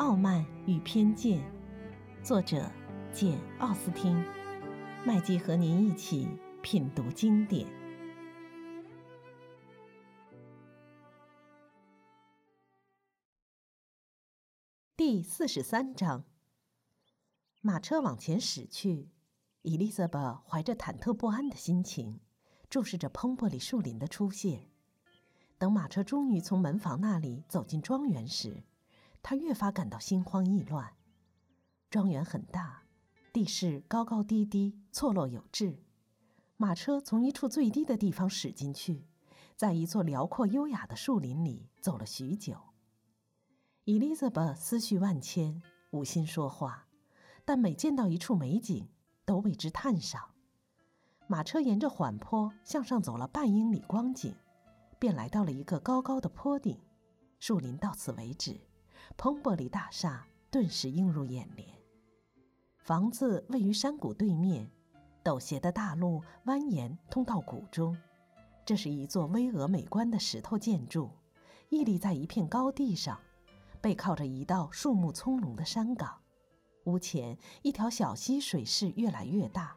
傲慢与偏见》，作者简·奥斯汀。麦基和您一起品读经典。第四十三章，马车往前驶去，伊丽莎白怀着忐忑不安的心情，注视着彭伯里树林的出现。等马车终于从门房那里走进庄园时，他越发感到心慌意乱。庄园很大，地势高高低低，错落有致。马车从一处最低的地方驶进去，在一座辽阔优雅的树林里走了许久。伊丽莎白思绪万千，无心说话，但每见到一处美景，都为之叹赏。马车沿着缓坡向上走了半英里光景。便来到了一个高高的坡顶，树林到此为止，彭伯里大厦顿时映入眼帘。房子位于山谷对面，陡斜的大路蜿蜒通到谷中。这是一座巍峨美观的石头建筑，屹立在一片高地上，背靠着一道树木葱茏的山岗。屋前一条小溪水势越来越大，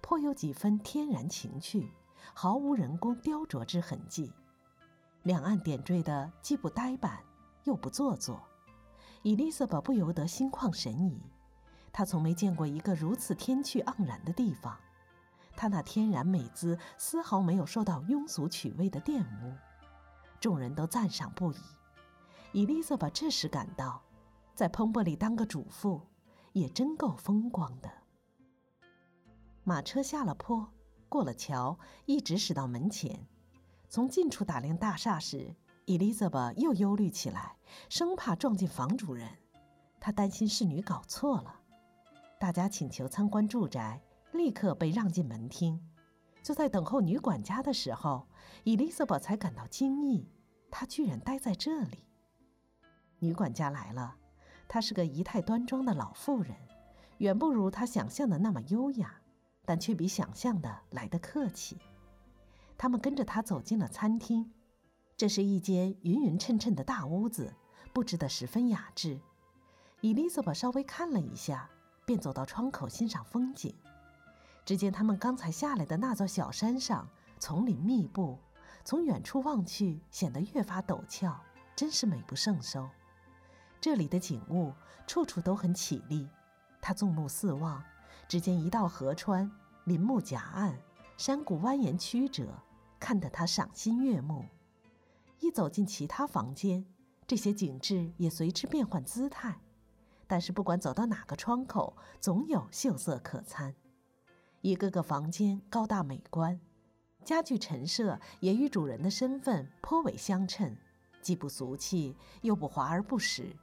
颇有几分天然情趣，毫无人工雕琢之痕迹。两岸点缀的既不呆板，又不做作，伊丽莎白不由得心旷神怡。她从没见过一个如此天趣盎然的地方，她那天然美姿丝毫没有受到庸俗趣味的玷污，众人都赞赏不已。伊丽莎白这时感到，在彭伯里当个主妇，也真够风光的。马车下了坡，过了桥，一直驶到门前。从近处打量大厦时，伊丽莎白又忧虑起来，生怕撞见房主人。她担心侍女搞错了。大家请求参观住宅，立刻被让进门厅。就在等候女管家的时候，伊丽莎白才感到惊异，她居然待在这里。女管家来了，她是个仪态端庄的老妇人，远不如她想象的那么优雅，但却比想象的来得客气。他们跟着她走进了餐厅，这是一间匀匀称称的大屋子，布置得十分雅致。伊丽莎白稍微看了一下，便走到窗口欣赏风景。只见他们刚才下来的那座小山上，丛林密布，从远处望去显得越发陡峭，真是美不胜收。这里的景物处处都很绮丽。他纵目四望，只见一道河川，林木夹岸，山谷蜿蜒曲折。看得他赏心悦目，一走进其他房间，这些景致也随之变换姿态。但是不管走到哪个窗口，总有秀色可餐。一个个房间高大美观，家具陈设也与主人的身份颇为相称，既不俗气，又不华而不实。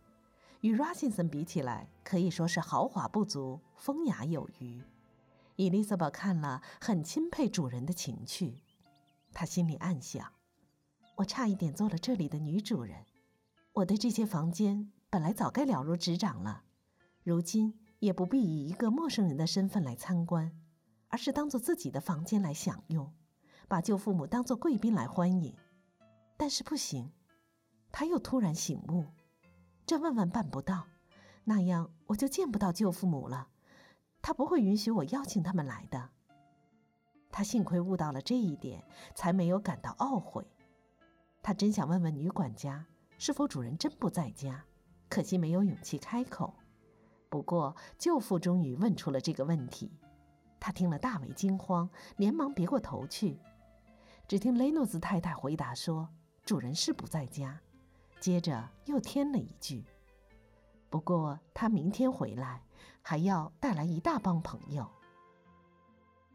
与 r 辛森比起来，可以说是豪华不足，风雅有余。Elizabeth 看了，很钦佩主人的情趣。他心里暗想：“我差一点做了这里的女主人。我对这些房间本来早该了如指掌了，如今也不必以一个陌生人的身份来参观，而是当做自己的房间来享用，把舅父母当做贵宾来欢迎。但是不行，他又突然醒悟：这万万办不到，那样我就见不到舅父母了。他不会允许我邀请他们来的。”他幸亏悟到了这一点，才没有感到懊悔。他真想问问女管家是否主人真不在家，可惜没有勇气开口。不过舅父终于问出了这个问题，他听了大为惊慌，连忙别过头去。只听雷诺兹太太回答说：“主人是不在家。”接着又添了一句：“不过他明天回来，还要带来一大帮朋友。”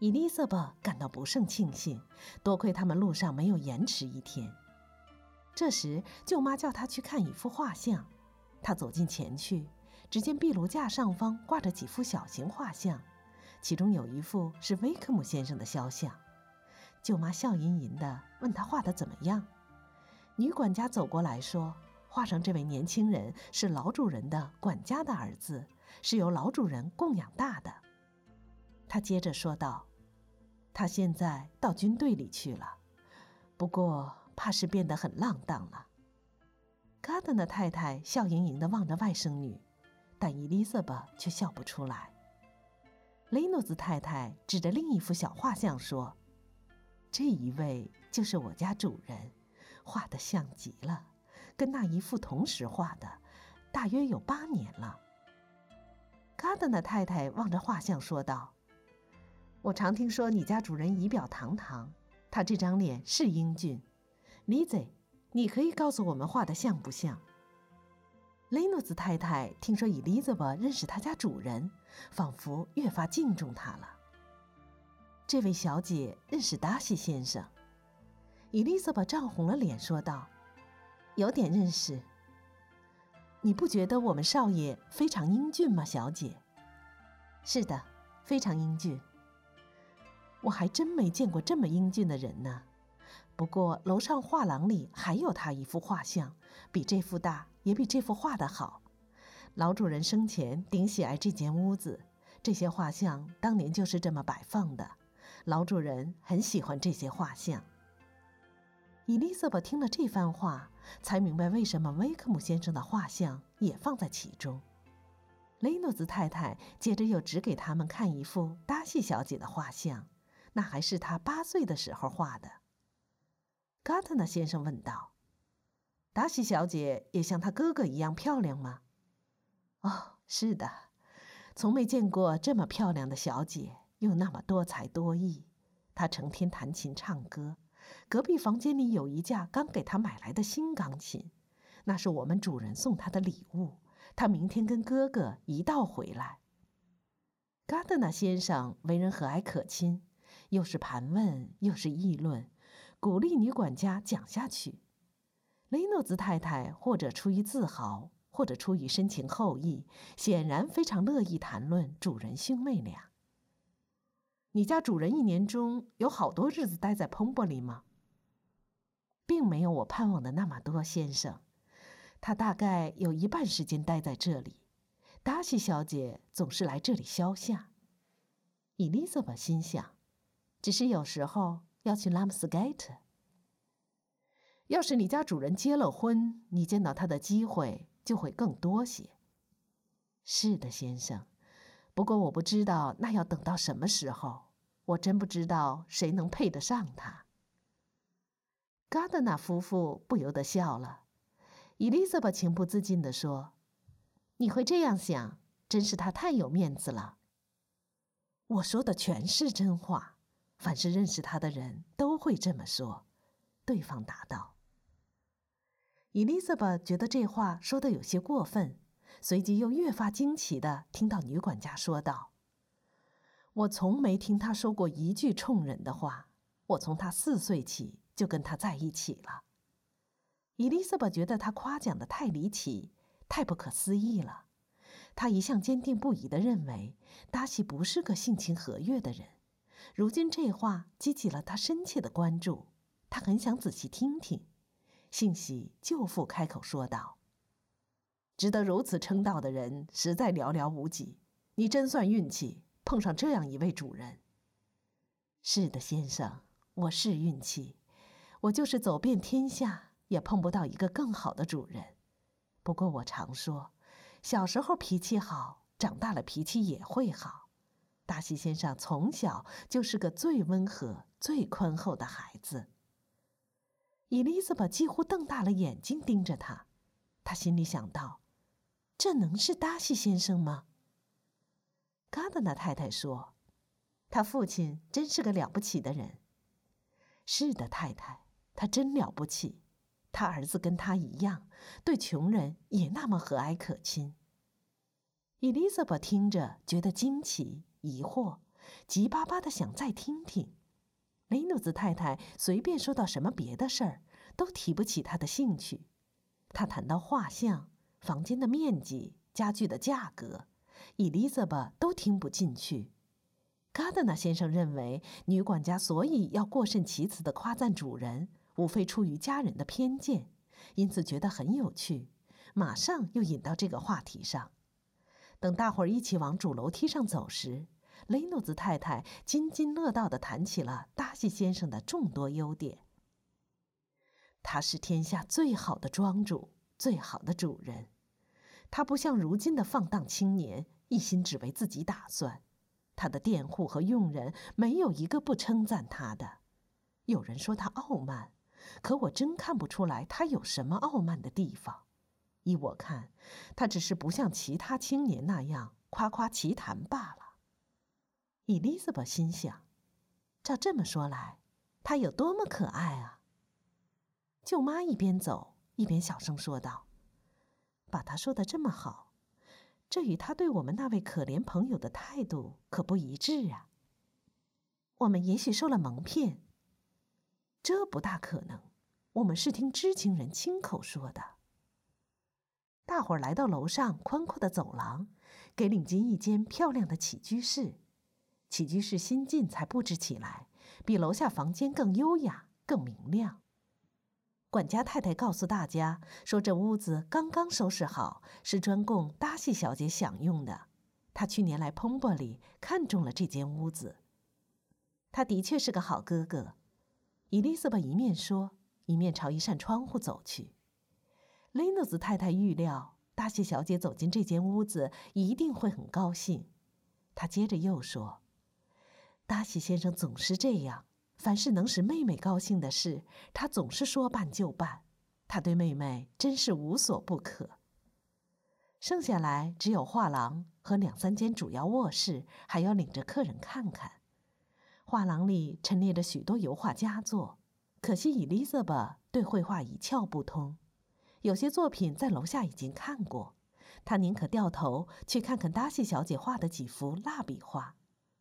伊丽莎白感到不胜庆幸，多亏他们路上没有延迟一天。这时，舅妈叫他去看一幅画像。他走近前去，只见壁炉架上方挂着几幅小型画像，其中有一幅是威克姆先生的肖像。舅妈笑吟吟地问他画的怎么样。女管家走过来说：“画上这位年轻人是老主人的管家的儿子，是由老主人供养大的。”他接着说道：“他现在到军队里去了，不过怕是变得很浪荡了。”卡德纳太太笑盈盈地望着外甥女，但伊丽莎白却笑不出来。雷诺兹太太指着另一幅小画像说：“这一位就是我家主人，画的像极了，跟那一幅同时画的，大约有八年了。”卡德纳太太望着画像说道：“我常听说你家主人仪表堂堂，他这张脸是英俊。李子，你可以告诉我们画的像不像？”雷诺兹太太听说伊丽莎白认识他家主人，仿佛越发敬重他了。这位小姐认识达西先生。伊丽莎白涨红了脸说道：“有点认识。你不觉得我们少爷非常英俊吗，小姐？”“是的，非常英俊。我还真没见过这么英俊的人呢。不过楼上画廊里还有他一幅画像，比这幅大。”也比这幅画的好。老主人生前顶喜爱这间屋子，这些画像当年就是这么摆放的。老主人很喜欢这些画像。伊丽莎白听了这番话，才明白为什么威克姆先生的画像也放在其中。雷诺兹太太接着又指给他们看一幅达西小姐的画像，那还是她八岁的时候画的。嘎特纳先生问道。达西小姐也像她哥哥一样漂亮吗？哦，是的，从没见过这么漂亮的小姐，又那么多才多艺。她成天弹琴唱歌，隔壁房间里有一架刚给她买来的新钢琴，那是我们主人送她的礼物。她明天跟哥哥一道回来。嘎特纳先生为人和蔼可亲，又是盘问又是议论，鼓励女管家讲下去。雷诺兹太太或者出于自豪，或者出于深情厚谊，显然非常乐意谈论主人兄妹俩。你家主人一年中有好多日子待在彭伯里吗？并没有我盼望的那么多，先生。他大概有一半时间待在这里。达西小姐总是来这里消夏。伊丽莎白心想，只是有时候要去拉姆斯盖特。要是你家主人结了婚，你见到他的机会就会更多些。是的，先生。不过我不知道那要等到什么时候。我真不知道谁能配得上他。嘎德纳夫妇不由得笑了。伊丽莎白情不自禁地说：“你会这样想，真是他太有面子了。”我说的全是真话。凡是认识他的人都会这么说。对方答道。伊丽莎白觉得这话说的有些过分，随即又越发惊奇的听到女管家说道：“我从没听他说过一句冲人的话。我从他四岁起就跟他在一起了。”伊丽莎白觉得他夸奖的太离奇，太不可思议了。她一向坚定不移的认为达西不是个性情和悦的人，如今这话激起了他深切的关注，他很想仔细听听。幸喜舅父开口说道：“值得如此称道的人实在寥寥无几，你真算运气，碰上这样一位主人。”“是的，先生，我是运气，我就是走遍天下也碰不到一个更好的主人。不过我常说，小时候脾气好，长大了脾气也会好。达西先生从小就是个最温和、最宽厚的孩子。”伊丽莎白几乎瞪大了眼睛盯着他，他心里想到：“这能是达西先生吗？”嘎德纳太太说：“他父亲真是个了不起的人。”“是的，太太，他真了不起。他儿子跟他一样，对穷人也那么和蔼可亲。”伊丽莎白听着觉得惊奇、疑惑，急巴巴的想再听听。雷诺兹太太随便说到什么别的事儿，都提不起他的兴趣。他谈到画像、房间的面积、家具的价格，伊丽莎白都听不进去。卡德纳先生认为，女管家所以要过甚其词的夸赞主人，无非出于家人的偏见，因此觉得很有趣，马上又引到这个话题上。等大伙儿一起往主楼梯上走时。雷诺兹太太津津乐道地谈起了达西先生的众多优点。他是天下最好的庄主，最好的主人。他不像如今的放荡青年，一心只为自己打算。他的佃户和佣人没有一个不称赞他的。有人说他傲慢，可我真看不出来他有什么傲慢的地方。依我看，他只是不像其他青年那样夸夸其谈罢了。伊丽莎白心想：照这么说来，他有多么可爱啊！舅妈一边走一边小声说道：“把他说的这么好，这与他对我们那位可怜朋友的态度可不一致啊。我们也许受了蒙骗。这不大可能，我们是听知情人亲口说的。”大伙儿来到楼上宽阔的走廊，给领进一间漂亮的起居室。起居室新近才布置起来，比楼下房间更优雅、更明亮。管家太太告诉大家说，这屋子刚刚收拾好，是专供达西小姐享用的。她去年来蓬波里，看中了这间屋子。他的确是个好哥哥。伊丽莎白一面说，一面朝一扇窗户走去。雷诺兹太太预料达西小姐走进这间屋子一定会很高兴。她接着又说。达西先生总是这样，凡是能使妹妹高兴的事，他总是说办就办。他对妹妹真是无所不可。剩下来只有画廊和两三间主要卧室，还要领着客人看看。画廊里陈列着许多油画佳作，可惜伊丽莎白对绘画一窍不通。有些作品在楼下已经看过，她宁可掉头去看看达西小姐画的几幅蜡笔画。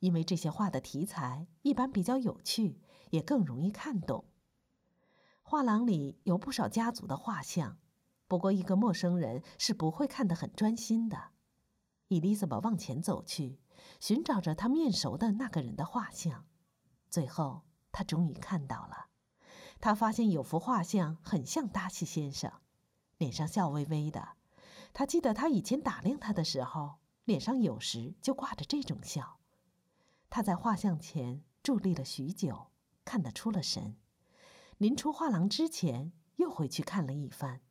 因为这些画的题材一般比较有趣，也更容易看懂。画廊里有不少家族的画像，不过一个陌生人是不会看得很专心的。伊丽莎白往前走去，寻找着她面熟的那个人的画像，最后她终于看到了。她发现有幅画像很像达西先生，脸上笑微微的。她记得他以前打量他的时候，脸上有时就挂着这种笑。他在画像前伫立了许久，看得出了神。临出画廊之前，又回去看了一番。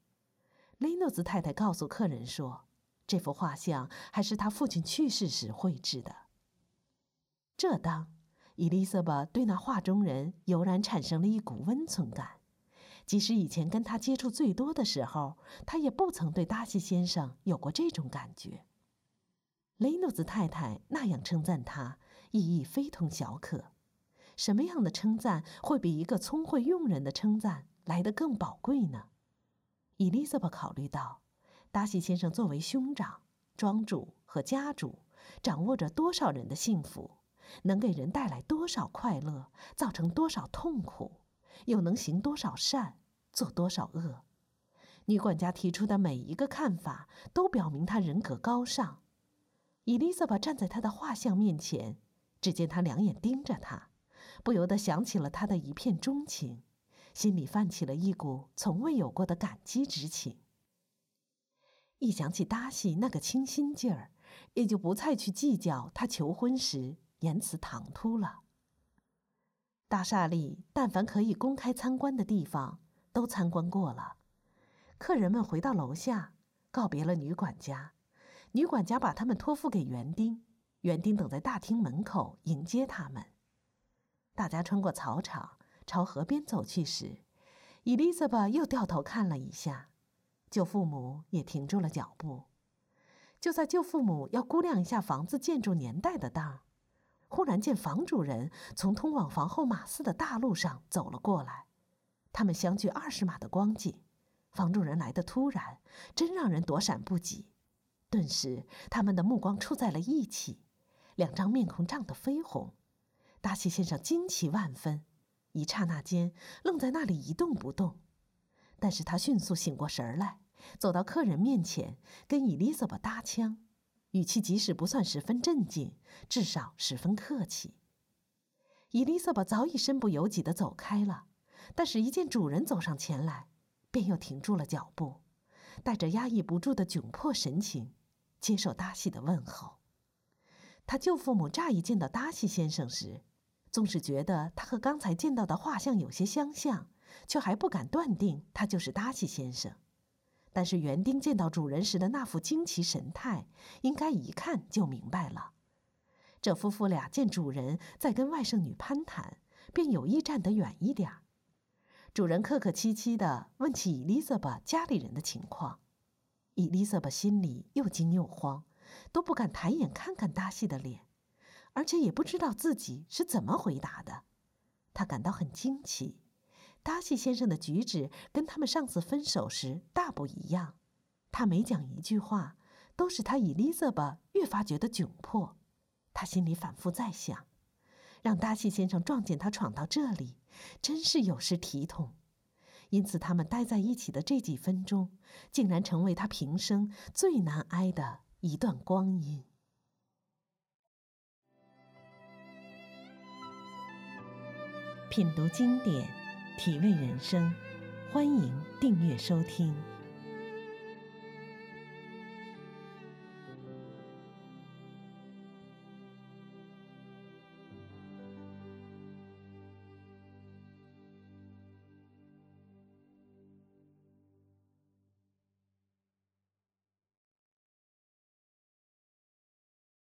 雷诺兹太太告诉客人说，这幅画像还是他父亲去世时绘制的。这当，伊丽莎白对那画中人油然产生了一股温存感。即使以前跟他接触最多的时候，他也不曾对达西先生有过这种感觉。雷诺兹太太那样称赞他。意义非同小可，什么样的称赞会比一个聪慧佣人的称赞来得更宝贵呢？伊丽莎白考虑到，达西先生作为兄长、庄主和家主，掌握着多少人的幸福，能给人带来多少快乐，造成多少痛苦，又能行多少善，做多少恶。女管家提出的每一个看法，都表明他人格高尚。伊丽莎白站在他的画像面前。只见他两眼盯着他，不由得想起了他的一片钟情，心里泛起了一股从未有过的感激之情。一想起达西那个清新劲儿，也就不再去计较他求婚时言辞唐突了。大厦里但凡可以公开参观的地方都参观过了，客人们回到楼下，告别了女管家，女管家把他们托付给园丁。园丁等在大厅门口迎接他们。大家穿过草场，朝河边走去时，伊丽莎白又掉头看了一下，舅父母也停住了脚步。就在舅父母要估量一下房子建筑年代的当，忽然见房主人从通往房后马寺的大路上走了过来。他们相距二十码的光景，房主人来的突然，真让人躲闪不及。顿时，他们的目光触在了一起。两张面孔涨得绯红，达西先生惊奇万分，一刹那间愣在那里一动不动。但是他迅速醒过神来，走到客人面前，跟伊丽莎白搭腔，语气即使不算十分镇静，至少十分客气。伊丽莎白早已身不由己地走开了，但是，一见主人走上前来，便又停住了脚步，带着压抑不住的窘迫神情，接受达西的问候。他舅父母乍一见到达西先生时，总是觉得他和刚才见到的画像有些相像，却还不敢断定他就是达西先生。但是园丁见到主人时的那副惊奇神态，应该一看就明白了。这夫妇俩见主人在跟外甥女攀谈，便有意站得远一点儿。主人客客气气地问起伊丽莎白家里人的情况，伊丽莎白心里又惊又慌，都不敢抬眼看看达西的脸，而且也不知道自己是怎么回答的。她感到很惊奇，达西先生的举止跟他们上次分手时大不一样。他每讲一句话，都使他伊丽莎巴越发觉得窘迫。他心里反复在想，让达西先生撞见他闯到这里，真是有失体统。因此，他们待在一起的这几分钟，竟然成为他平生最难挨的一段光阴。品读经典，体味人生，欢迎订阅收听。